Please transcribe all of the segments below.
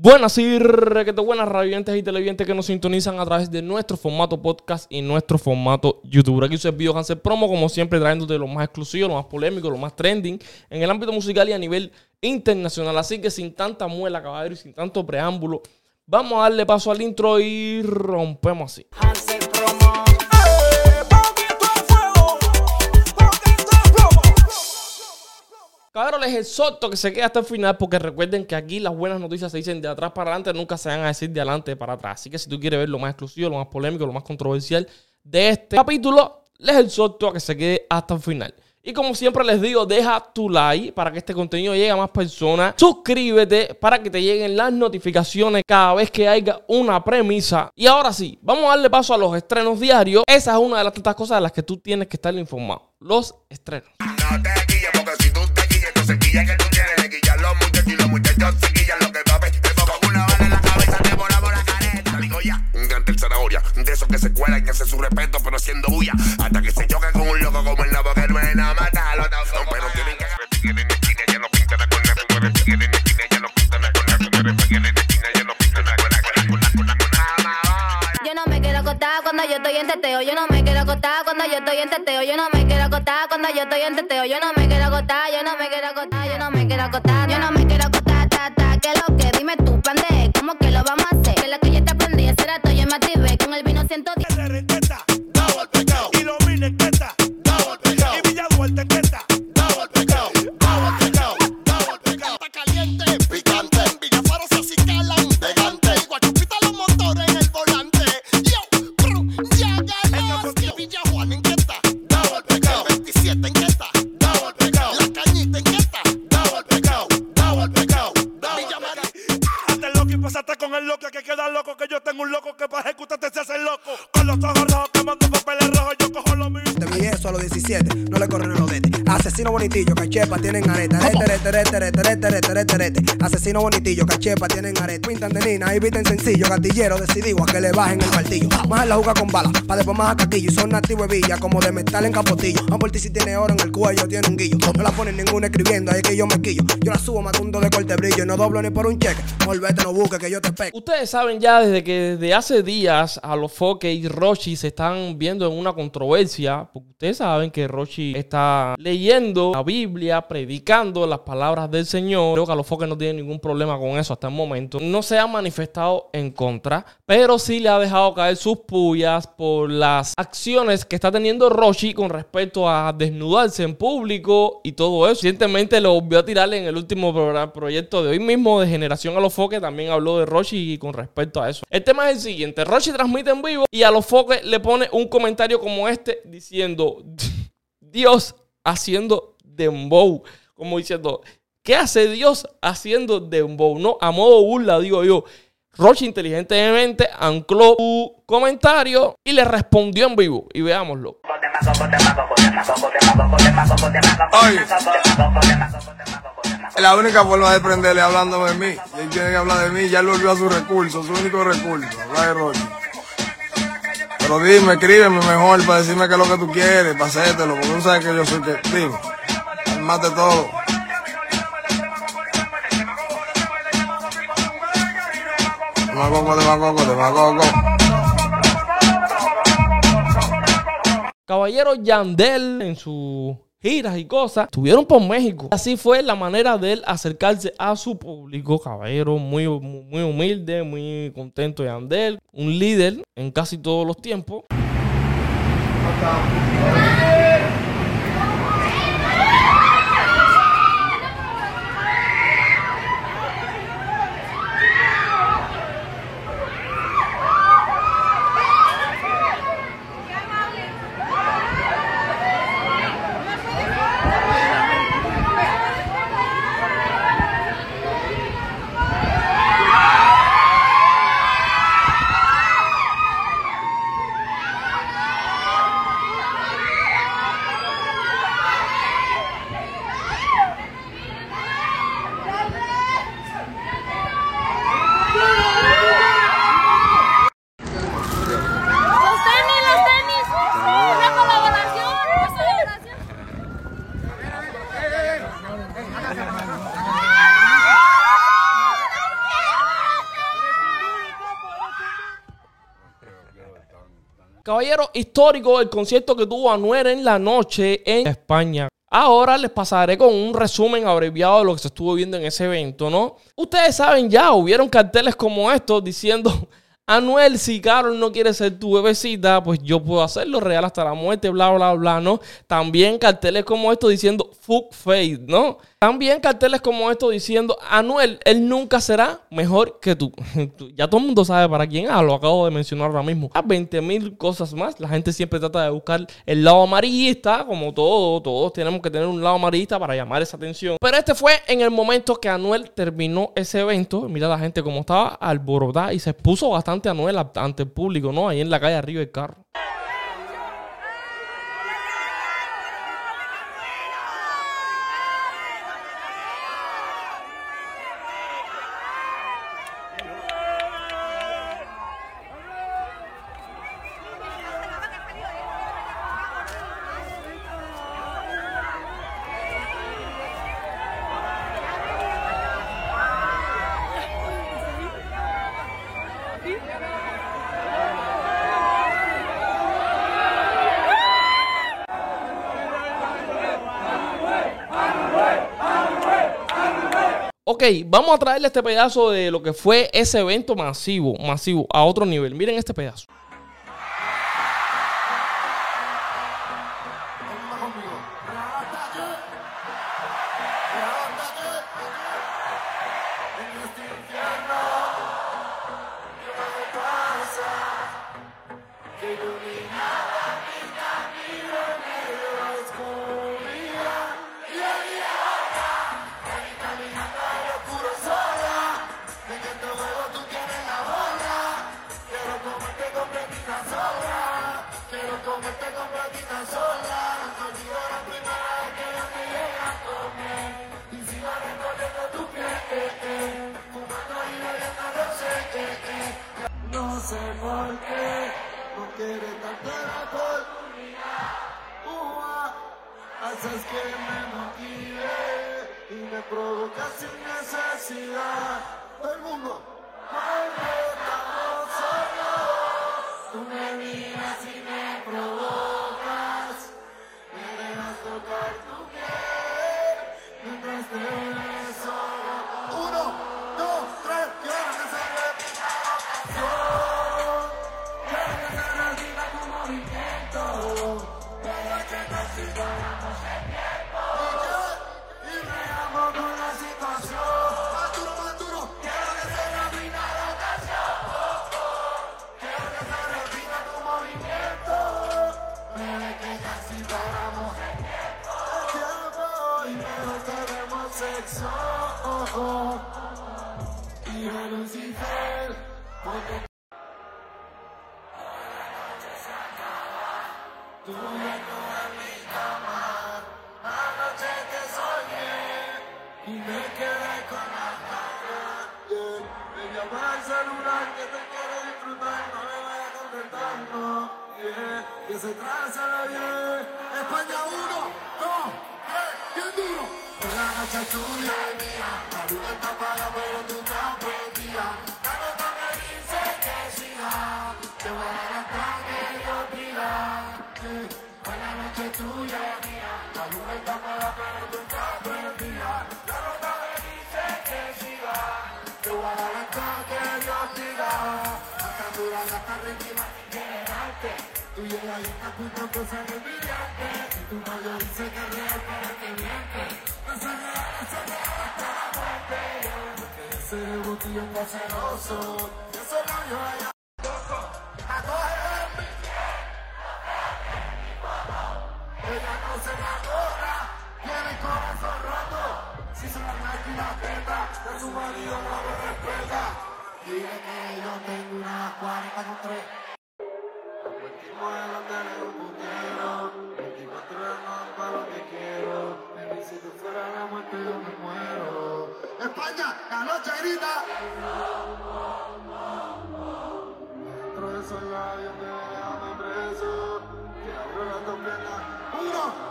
Buenas y requete buenas radioyentes y televidentes que nos sintonizan a través de nuestro formato podcast y nuestro formato YouTube. Aquí su Video Hansel Promo, como siempre, trayéndote lo más exclusivo, lo más polémico, lo más trending en el ámbito musical y a nivel internacional. Así que sin tanta muela, caballero, y sin tanto preámbulo, vamos a darle paso al intro y rompemos así. Hansel Cabrón, les exhorto que se quede hasta el final porque recuerden que aquí las buenas noticias se dicen de atrás para adelante, nunca se van a decir de adelante para atrás. Así que si tú quieres ver lo más exclusivo, lo más polémico, lo más controversial de este capítulo, les exhorto a que se quede hasta el final. Y como siempre les digo, deja tu like para que este contenido llegue a más personas. Suscríbete para que te lleguen las notificaciones cada vez que haya una premisa. Y ahora sí, vamos a darle paso a los estrenos diarios. Esa es una de las tantas cosas de las que tú tienes que estar informado. Los estrenos. No te que tú tienes. Quillan los muchachos y los muchachos se quillan lo que pape. Te pongo una bala en la cabeza, te volamos la careta. Digo ya, un gran zanahoria. De esos que se cuelan, que hace su respeto, pero haciendo bulla. Hasta que se choque con un loco como el nabo que no es nada matalo. Pero tienen cuando yo estoy en teteo. Yo no me quiero acostar cuando yo estoy en teteo. Yo no me quiero acostar cuando yo estoy en teteo. Yo no me quiero acostar, yo no me quiero acostar, yo no me quiero acostar. Yo no me quiero acostar, ta, ta. ¿Qué lo que? Dime tú, plan de ¿Cómo que lo vamos a hacer? Que la que ya te aprendí, ese rato yo me activé Con el loco que queda loco. Que yo tengo un loco que para ejecutarte se hace loco. Con los ojos rojos quemando papeles rojos. Yo cojo lo mío. Te vi eso a los 17, no le corren a los detes. Asesino bonitillo, cachepa, tienen areta. Asesino bonitillo, cachepa, tienen areta. Pintan de nina y visten sencillo. Gatillero decidido a que le bajen el martillo. Más la juga con bala, pa' después más a castillo. Y son nativos de villa, como de metal en capotillo. A por ti si tiene oro en el cuello, tiene un guillo. No la ponen ninguna escribiendo, ahí es que yo me quillo. Yo la subo matundo de corte brillo. No doblo ni por un cheque. Volvete, no busques que yo te pego. Ustedes saben ya desde que desde hace días a los Foque y Rochi se están viendo en una controversia, porque ustedes saben que Rochi está leyendo la Biblia, predicando las palabras del Señor. Creo que a los Foque no tienen ningún problema con eso hasta el momento. No se ha manifestado en contra, pero sí le ha dejado caer sus pullas por las acciones que está teniendo Rochi con respecto a desnudarse en público y todo eso. Recientemente lo volvió a tirar en el último proyecto de hoy mismo de Generación a los Foques. También habló de Rochi y con respecto a eso. El tema es el siguiente. Rochi transmite en vivo y a los Foques le pone un comentario como este diciendo Dios haciendo dembow. Como diciendo, ¿qué hace Dios haciendo dembow? No, a modo burla, digo yo. Rochi inteligentemente ancló su comentario y le respondió en vivo. Y veámoslo. La única forma de prenderle hablándome de mí. Él tiene que hablar de mí, ya él volvió a su recurso, su único recurso, hablar de Rochi. Pero dime, escríbeme mejor para decirme qué es lo que tú quieres, para hacértelo, porque tú sabes que yo soy que. Dime, mate todo. Demagogo, demagogo, demagogo. Caballero Yandel en sus giras y cosas estuvieron por México. Así fue la manera de él acercarse a su público. Caballero muy, muy, humilde, muy contento Yandel. Un líder en casi todos los tiempos. Histórico el concierto que tuvo Anuel en la noche en España. Ahora les pasaré con un resumen abreviado de lo que se estuvo viendo en ese evento, ¿no? Ustedes saben ya, hubieron carteles como estos diciendo Anuel, si Carol no quiere ser tu bebecita, pues yo puedo hacerlo real hasta la muerte, bla, bla, bla, ¿no? También carteles como estos diciendo fuck faith, ¿no? También carteles como estos diciendo Anuel, él nunca será mejor que tú. ya todo el mundo sabe para quién ah, lo acabo de mencionar ahora mismo. A 20 mil cosas más. La gente siempre trata de buscar el lado amarillista, como todo, todos tenemos que tener un lado amarillista para llamar esa atención. Pero este fue en el momento que Anuel terminó ese evento. Mira la gente como estaba alborotada y se expuso bastante Anuel ante el público, ¿no? Ahí en la calle arriba del carro. Ok, vamos a traerle este pedazo de lo que fue ese evento masivo, masivo, a otro nivel. Miren este pedazo. Sé por no quiere tanto alcohol. Ua, haces que me motive y me provoca sin necesidad. Todo el mundo. Cuando se traza la bien. España 1, 2, 3, bien duro. Por la noche tuya y mía, la luz está apagada pero tú estás prendida. La nota me dice que siga, te voy a dar hasta que yo diga. Yeah. Por la noche tuya y mía, la luz está apagada Tú llegas y estás puta cosa de brillante. Y tu novio dice que es real, pero que miente. No se real, no se real hasta la muerte. Porque ese botellón va celoso. Y esos labios allá. vida. Preso ya, te preso. que abro la condena. Uno.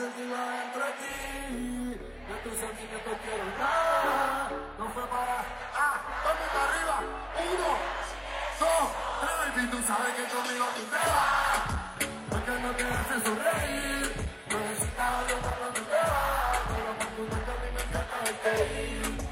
Sentirla dentro de ti. De tus sentimientos quiero nada. No fue para. Ah, el mundo arriba. Uno, dos, tres. Baby, tú sabes que conmigo tú te vas. Porque no te hace sonreír. No necesitas yo cuando tú te vas. Pero cuando tú me encanta verte ir.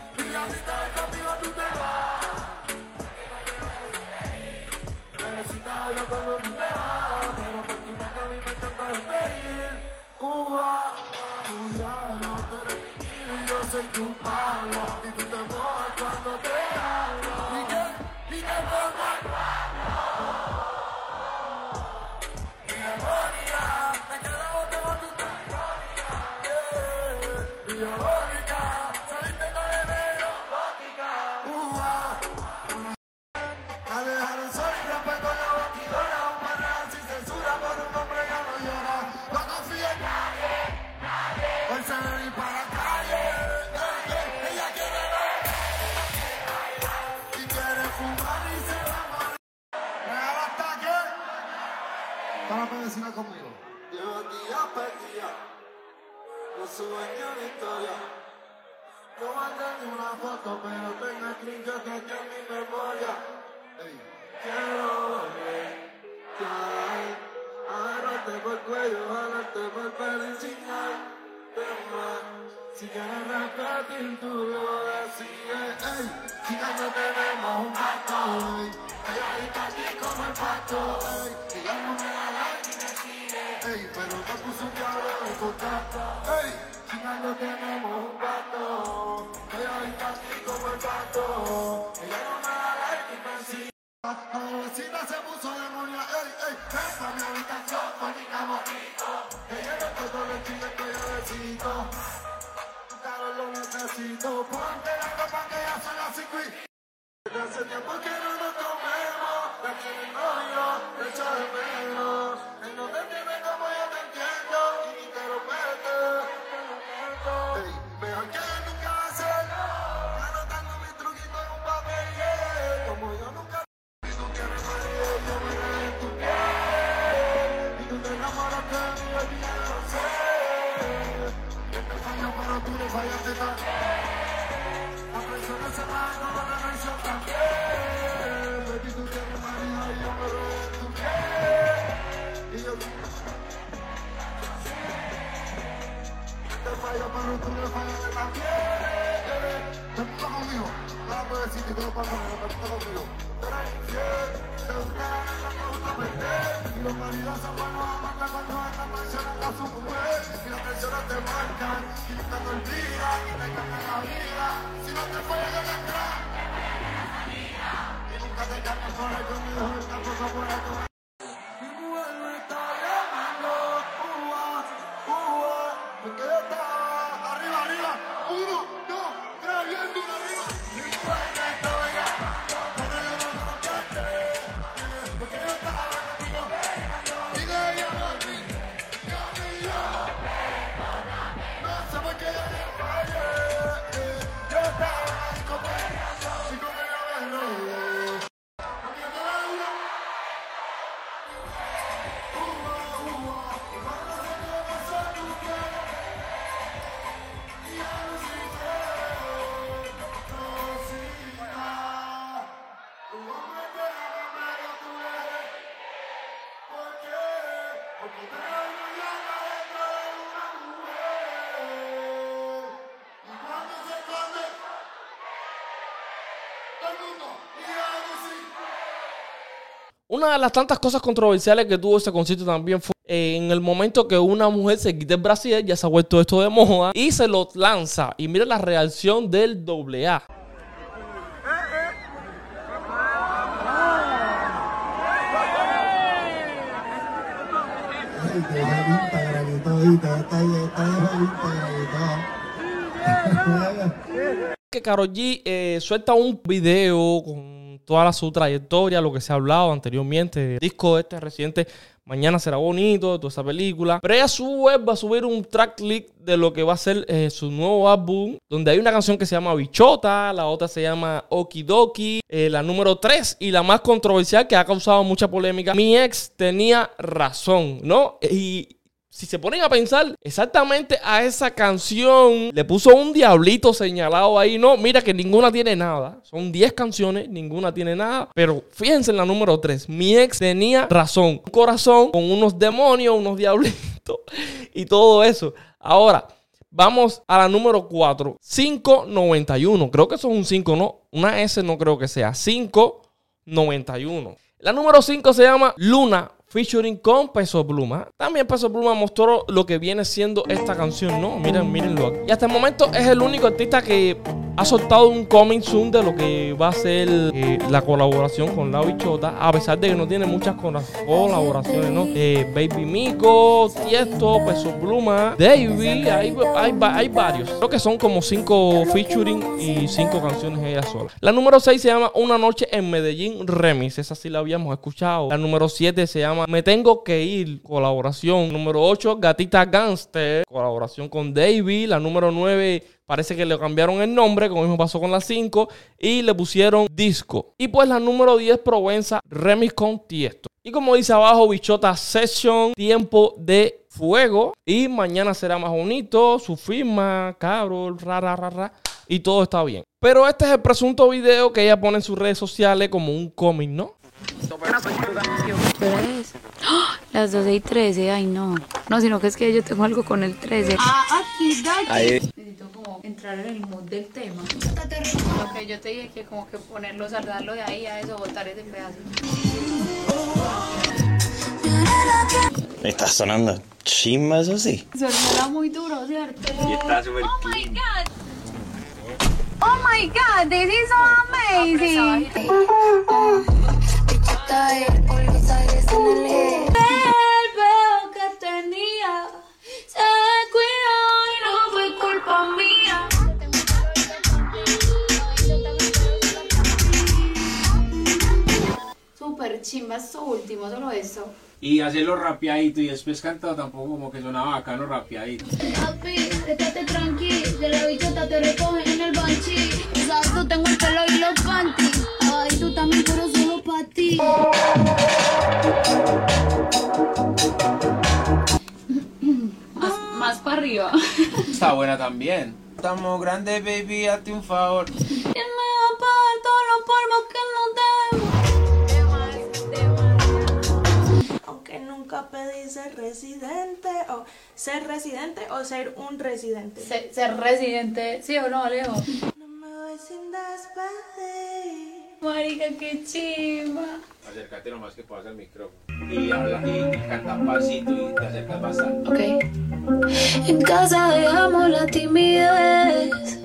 Mío y yo soy tu palo. Una foto, pero tengo screenshot que está en mi memoria. Ey, Quiero volver, ay, agarrarte por el cuello, jalarte por el pelo y enseñarte más. Si quieres repetir, tú lo decides. Ey, chicas, no tenemos un pacto, ey. Ella está aquí como el pacto, ey. Ella no me da like y me sigue, ey. Pero me puso un diablo en contacto, ey. Chicas, no tenemos un pacto. Ella está aquí como el pacto. Ella no me da like y me sigue. La vecina se puso demonia, ey, ey, pa' mi habitación, bonita bonito. Ella no te todo el chile que yo necesito. Calor lo necesito, ponte la ropa que ya son las cinco y... Desde hace tiempo que no Una de las tantas cosas controversiales que tuvo ese concierto también fue en el momento que una mujer se quita el brasier, ya se ha vuelto esto de moda, y se lo lanza. Y mira la reacción del que Karol G eh, suelta un video con toda su trayectoria, lo que se ha hablado anteriormente, el disco este reciente, Mañana será bonito, toda esa película. Pero ella a su web va a subir un tracklist de lo que va a ser eh, su nuevo álbum, donde hay una canción que se llama Bichota, la otra se llama Okidoki, eh, la número 3 y la más controversial que ha causado mucha polémica. Mi ex tenía razón, ¿no? Y si se ponen a pensar exactamente a esa canción, le puso un diablito señalado ahí. No, mira que ninguna tiene nada. Son 10 canciones, ninguna tiene nada. Pero fíjense en la número 3. Mi ex tenía razón. Un corazón con unos demonios, unos diablitos y todo eso. Ahora, vamos a la número 4. 591. Creo que eso es un 5, ¿no? Una S no creo que sea. 591. La número 5 se llama Luna featuring con Peso Pluma. También Peso Pluma mostró lo que viene siendo esta canción, ¿no? Miren, mírenlo aquí. Y hasta el momento es el único artista que ha soltado un coming soon de lo que va a ser eh, la colaboración con La Bichota, a pesar de que no tiene muchas colaboraciones, ¿no? Eh, Baby Mico, Tiesto, Peso Pluma, Davey, hay, hay, varios. Creo que son como cinco featuring y cinco canciones ella sola. La número 6 se llama Una Noche en Medellín Remix, esa sí la habíamos escuchado. La número 7 se llama me Tengo que ir, colaboración. Número 8, Gatita Gangster, colaboración con Davey. La número 9, parece que le cambiaron el nombre, como mismo pasó con la 5, y le pusieron disco. Y pues la número 10, Provenza, remix con Tiesto. Y como dice abajo, Bichota Session, tiempo de fuego. Y mañana será más bonito, su firma, Carol, rara, rara, y todo está bien. Pero este es el presunto video que ella pone en sus redes sociales como un cómic, ¿no? ¿Qué hora es? ¡Ah! Las 12 y 13, ay no. No, sino que es que yo tengo algo con el 13. Ah, aquí, Ahí. Necesito como entrar en el mood del tema. Lo que yo te dije que como que ponerlo, saldarlo de ahí a eso, botar ese pedazo. Está sonando chimba, eso sí. Suena muy duro, ¿cierto? Y está súper Oh my god. Oh my god, this is so amazing. El veo que tenía se cuidó y no fue culpa mía. Super chimba esto último, solo eso. Y hacerlo rapeadito y después cantado tampoco como que sonaba bacano rapeadito. Papi, estate tranquilo, de la bichota te recoge Está buena también. Estamos grandes, baby, hazte un favor. ¿Quién me va a pagar todos los polvos que no debo? Aunque nunca pedí ser residente o ser residente o ser un residente. Ser, ser residente, ¿sí o no, Alejo? No me voy sin despedir. Marica, qué chimba. Acércate lo más que puedas al micrófono. Y habla y, y canta pasito y te acercas bastante. Ok. En casa dejamos la timidez.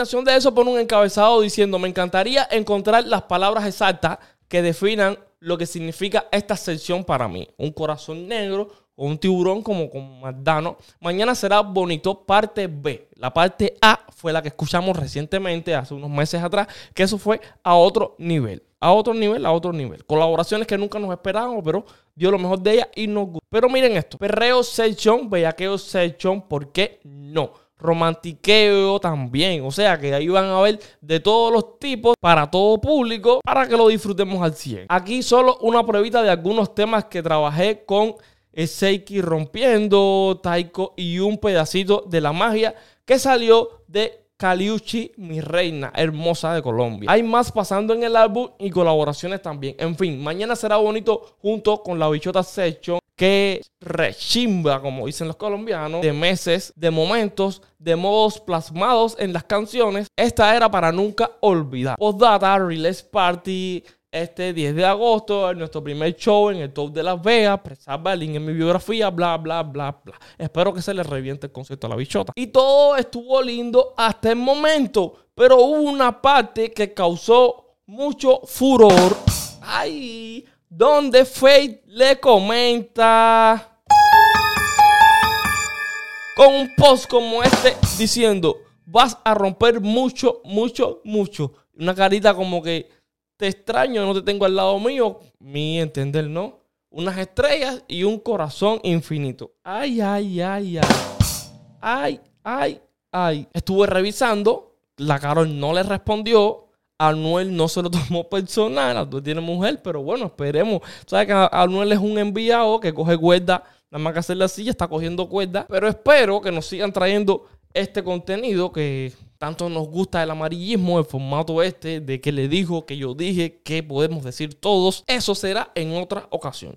De eso pone un encabezado diciendo, me encantaría encontrar las palabras exactas que definan lo que significa esta sección para mí. Un corazón negro o un tiburón como con Mardano. Mañana será bonito parte B. La parte A fue la que escuchamos recientemente, hace unos meses atrás, que eso fue a otro nivel. A otro nivel, a otro nivel. Colaboraciones que nunca nos esperábamos, pero dio lo mejor de ella y nos gustó. Pero miren esto. Perreo Session, bellaqueo Session, ¿por qué no? Romantiqueo también. O sea que ahí van a ver de todos los tipos para todo público para que lo disfrutemos al 100. Aquí solo una pruebita de algunos temas que trabajé con Seiki rompiendo, Taiko y un pedacito de la magia que salió de Caliuchi, mi reina hermosa de Colombia. Hay más pasando en el álbum y colaboraciones también. En fin, mañana será bonito junto con la bichota Session que rechimba, como dicen los colombianos, de meses, de momentos, de modos plasmados en las canciones. Esta era para nunca olvidar. Postdata, Release Party, este 10 de agosto, en nuestro primer show en el Top de Las Vegas. Presaba el link en mi biografía, bla, bla, bla, bla. Espero que se les reviente el concepto a la bichota. Y todo estuvo lindo hasta el momento. Pero hubo una parte que causó mucho furor. Ay, donde Faith le comenta con un post como este diciendo, vas a romper mucho, mucho, mucho. Una carita como que te extraño, no te tengo al lado mío. Mi entender, ¿no? Unas estrellas y un corazón infinito. Ay, ay, ay, ay. Ay, ay, ay. Estuve revisando. La Carol no le respondió. Anuel no se lo tomó personal. Anuel tiene mujer, pero bueno, esperemos. Sabes que Anuel es un enviado que coge cuerda. Nada más que hacer la silla, está cogiendo cuerda. Pero espero que nos sigan trayendo este contenido que tanto nos gusta el amarillismo, el formato este de que le dijo, que yo dije, que podemos decir todos. Eso será en otra ocasión.